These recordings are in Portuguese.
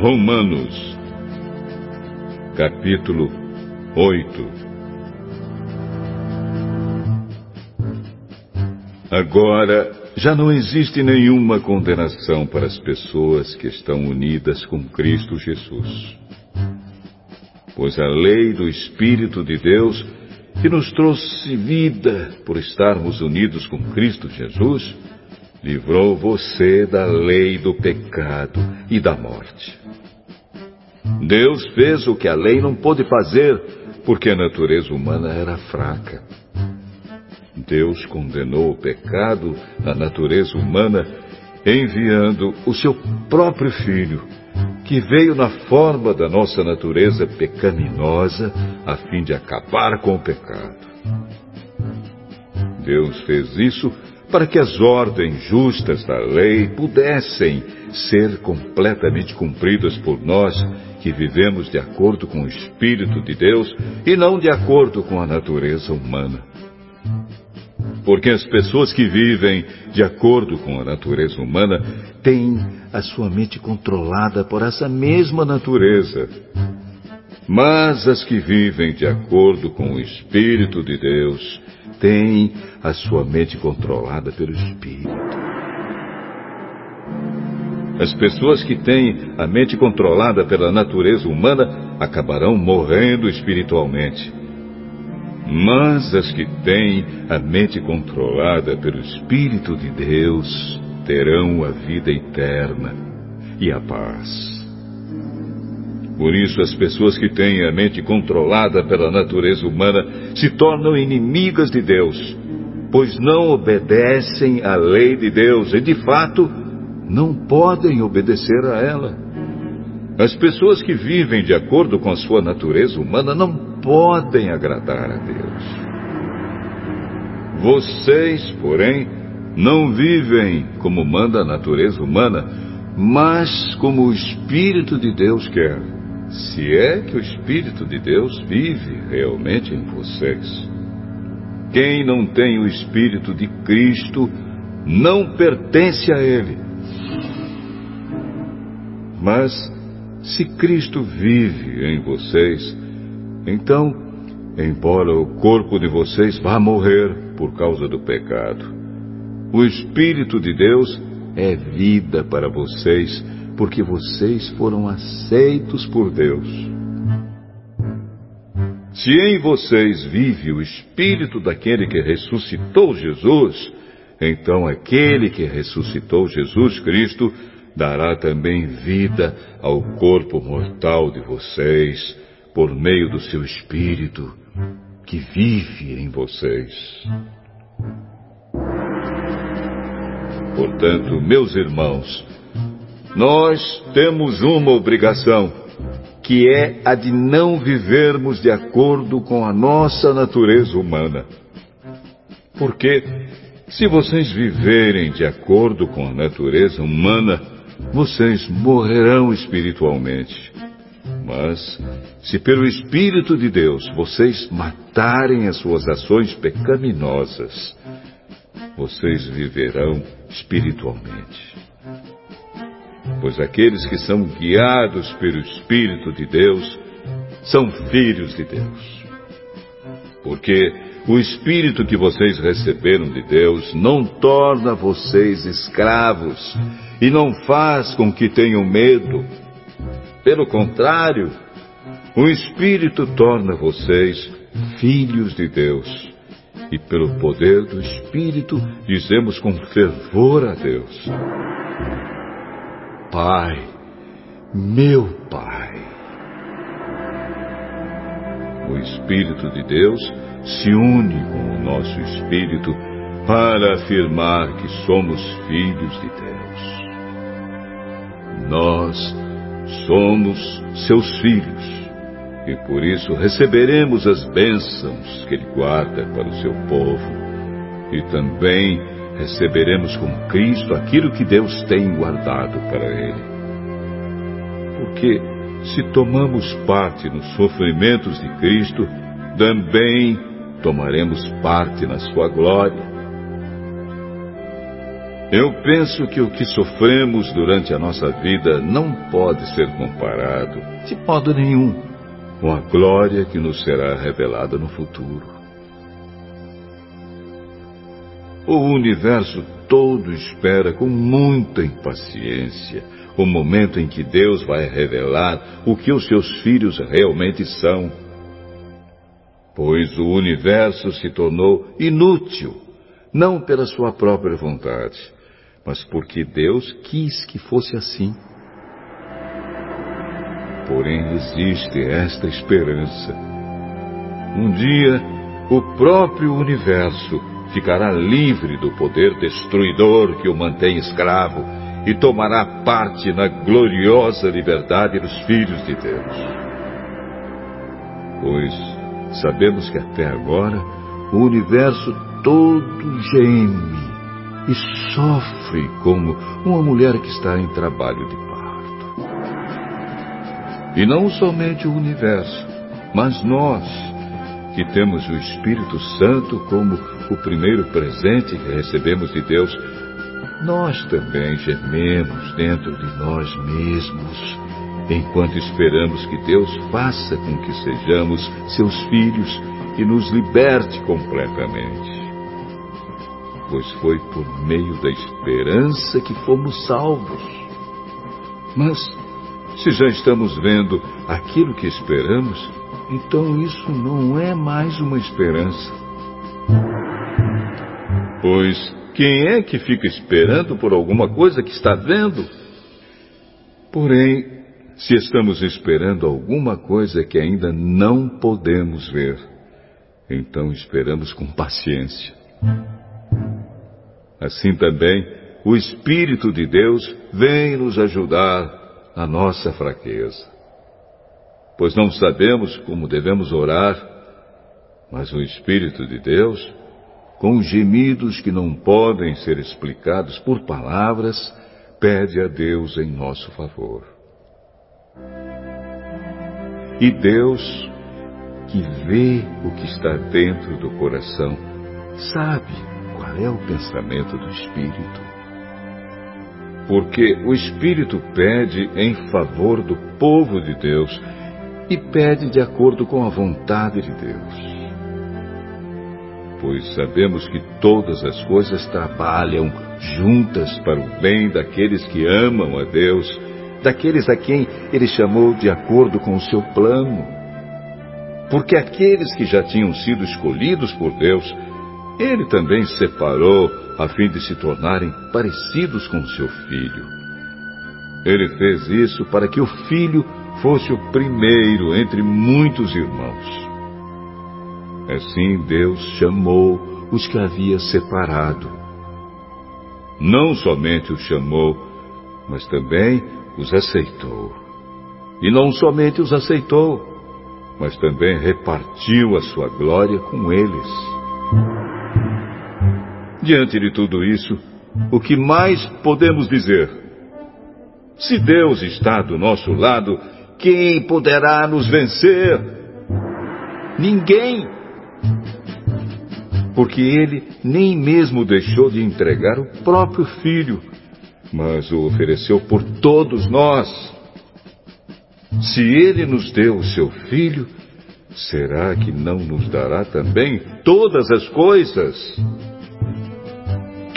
Romanos, capítulo 8 Agora, já não existe nenhuma condenação para as pessoas que estão unidas com Cristo Jesus. Pois a lei do Espírito de Deus, que nos trouxe vida por estarmos unidos com Cristo Jesus, livrou você da lei do pecado e da morte. Deus fez o que a lei não pôde fazer, porque a natureza humana era fraca. Deus condenou o pecado na natureza humana, enviando o seu próprio Filho, que veio na forma da nossa natureza pecaminosa, a fim de acabar com o pecado. Deus fez isso para que as ordens justas da lei pudessem ser completamente cumpridas por nós que vivemos de acordo com o Espírito de Deus e não de acordo com a natureza humana. Porque as pessoas que vivem de acordo com a natureza humana têm a sua mente controlada por essa mesma natureza. Mas as que vivem de acordo com o Espírito de Deus têm a sua mente controlada pelo Espírito. As pessoas que têm a mente controlada pela natureza humana acabarão morrendo espiritualmente. Mas as que têm a mente controlada pelo Espírito de Deus terão a vida eterna e a paz. Por isso, as pessoas que têm a mente controlada pela natureza humana se tornam inimigas de Deus, pois não obedecem à lei de Deus e, de fato, não podem obedecer a ela. As pessoas que vivem de acordo com a sua natureza humana não podem agradar a Deus. Vocês, porém, não vivem como manda a natureza humana, mas como o Espírito de Deus quer se é que o Espírito de Deus vive realmente em vocês. Quem não tem o Espírito de Cristo não pertence a Ele. Mas, se Cristo vive em vocês, então, embora o corpo de vocês vá morrer por causa do pecado, o Espírito de Deus é vida para vocês porque vocês foram aceitos por Deus. Se em vocês vive o Espírito daquele que ressuscitou Jesus, então aquele que ressuscitou Jesus Cristo dará também vida ao corpo mortal de vocês, por meio do seu Espírito que vive em vocês. Portanto, meus irmãos, nós temos uma obrigação, que é a de não vivermos de acordo com a nossa natureza humana. Porque, se vocês viverem de acordo com a natureza humana, vocês morrerão espiritualmente. Mas, se pelo Espírito de Deus vocês matarem as suas ações pecaminosas, vocês viverão espiritualmente pois aqueles que são guiados pelo Espírito de Deus são filhos de Deus. Porque o Espírito que vocês receberam de Deus não torna vocês escravos e não faz com que tenham medo. Pelo contrário, o Espírito torna vocês filhos de Deus. E pelo poder do Espírito dizemos com fervor a Deus: Pai, meu Pai. O Espírito de Deus se une com o nosso espírito para afirmar que somos filhos de Deus. Nós somos seus filhos e por isso receberemos as bênçãos que Ele guarda para o seu povo e também receberemos com Cristo aquilo que Deus tem guardado para Ele. Porque se tomamos parte nos sofrimentos de Cristo, também tomaremos parte na sua glória. Eu penso que o que sofremos durante a nossa vida não pode ser comparado, de modo nenhum, com a glória que nos será revelada no futuro. O universo todo espera com muita impaciência o momento em que Deus vai revelar o que os seus filhos realmente são. Pois o universo se tornou inútil, não pela sua própria vontade, mas porque Deus quis que fosse assim. Porém, existe esta esperança. Um dia, o próprio universo ficará livre do poder destruidor que o mantém escravo e tomará parte na gloriosa liberdade dos filhos de Deus. Pois sabemos que até agora o universo todo geme e sofre como uma mulher que está em trabalho de parto. E não somente o universo, mas nós, que temos o Espírito Santo como o primeiro presente que recebemos de Deus, nós também gememos dentro de nós mesmos, enquanto esperamos que Deus faça com que sejamos seus filhos e nos liberte completamente pois foi por meio da esperança que fomos salvos. Mas, se já estamos vendo aquilo que esperamos, então isso não é mais uma esperança. Pois quem é que fica esperando por alguma coisa que está vendo? Porém, se estamos esperando alguma coisa que ainda não podemos ver, então esperamos com paciência. Assim também, o Espírito de Deus vem nos ajudar na nossa fraqueza. Pois não sabemos como devemos orar, mas o Espírito de Deus, com gemidos que não podem ser explicados por palavras, pede a Deus em nosso favor. E Deus, que vê o que está dentro do coração, sabe qual é o pensamento do Espírito. Porque o Espírito pede em favor do povo de Deus e pede de acordo com a vontade de Deus. Pois sabemos que todas as coisas trabalham juntas para o bem daqueles que amam a Deus, daqueles a quem Ele chamou de acordo com o seu plano. Porque aqueles que já tinham sido escolhidos por Deus, ele também separou a fim de se tornarem parecidos com seu filho. Ele fez isso para que o filho fosse o primeiro entre muitos irmãos. Assim Deus chamou os que havia separado. Não somente os chamou, mas também os aceitou. E não somente os aceitou, mas também repartiu a sua glória com eles. Diante de tudo isso, o que mais podemos dizer? Se Deus está do nosso lado, quem poderá nos vencer? Ninguém. Porque ele nem mesmo deixou de entregar o próprio filho, mas o ofereceu por todos nós. Se ele nos deu o seu filho, será que não nos dará também todas as coisas?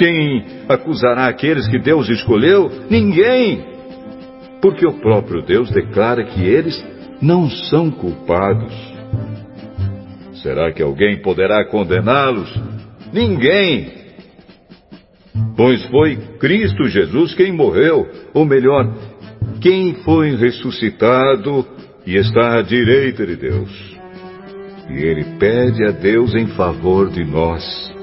Quem acusará aqueles que Deus escolheu? Ninguém! Porque o próprio Deus declara que eles não são culpados. Será que alguém poderá condená-los? Ninguém! Pois foi Cristo Jesus quem morreu, ou melhor, quem foi ressuscitado e está à direita de Deus. E ele pede a Deus em favor de nós.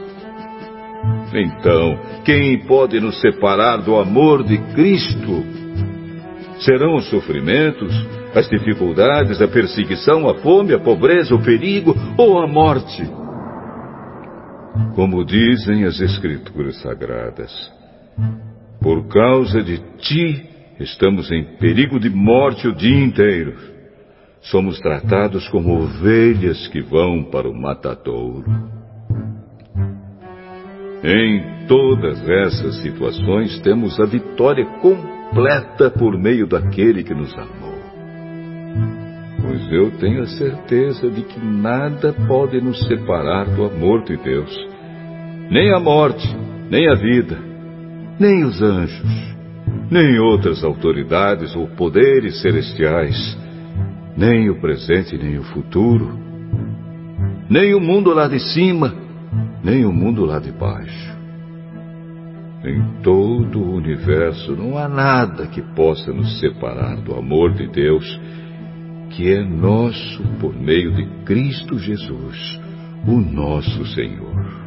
Então, quem pode nos separar do amor de Cristo? Serão os sofrimentos, as dificuldades, a perseguição, a fome, a pobreza, o perigo ou a morte? Como dizem as Escrituras Sagradas, por causa de ti Estamos em perigo de morte o dia inteiro. Somos tratados como ovelhas que vão para o matadouro. Em todas essas situações temos a vitória completa por meio daquele que nos amou. Pois eu tenho a certeza de que nada pode nos separar do amor de Deus, nem a morte, nem a vida, nem os anjos, nem outras autoridades ou poderes celestiais, nem o presente nem o futuro, nem o mundo lá de cima, nem o mundo lá de baixo. Em todo o universo não há nada que possa nos separar do amor de Deus, que é nosso por meio de Cristo Jesus, o nosso Senhor.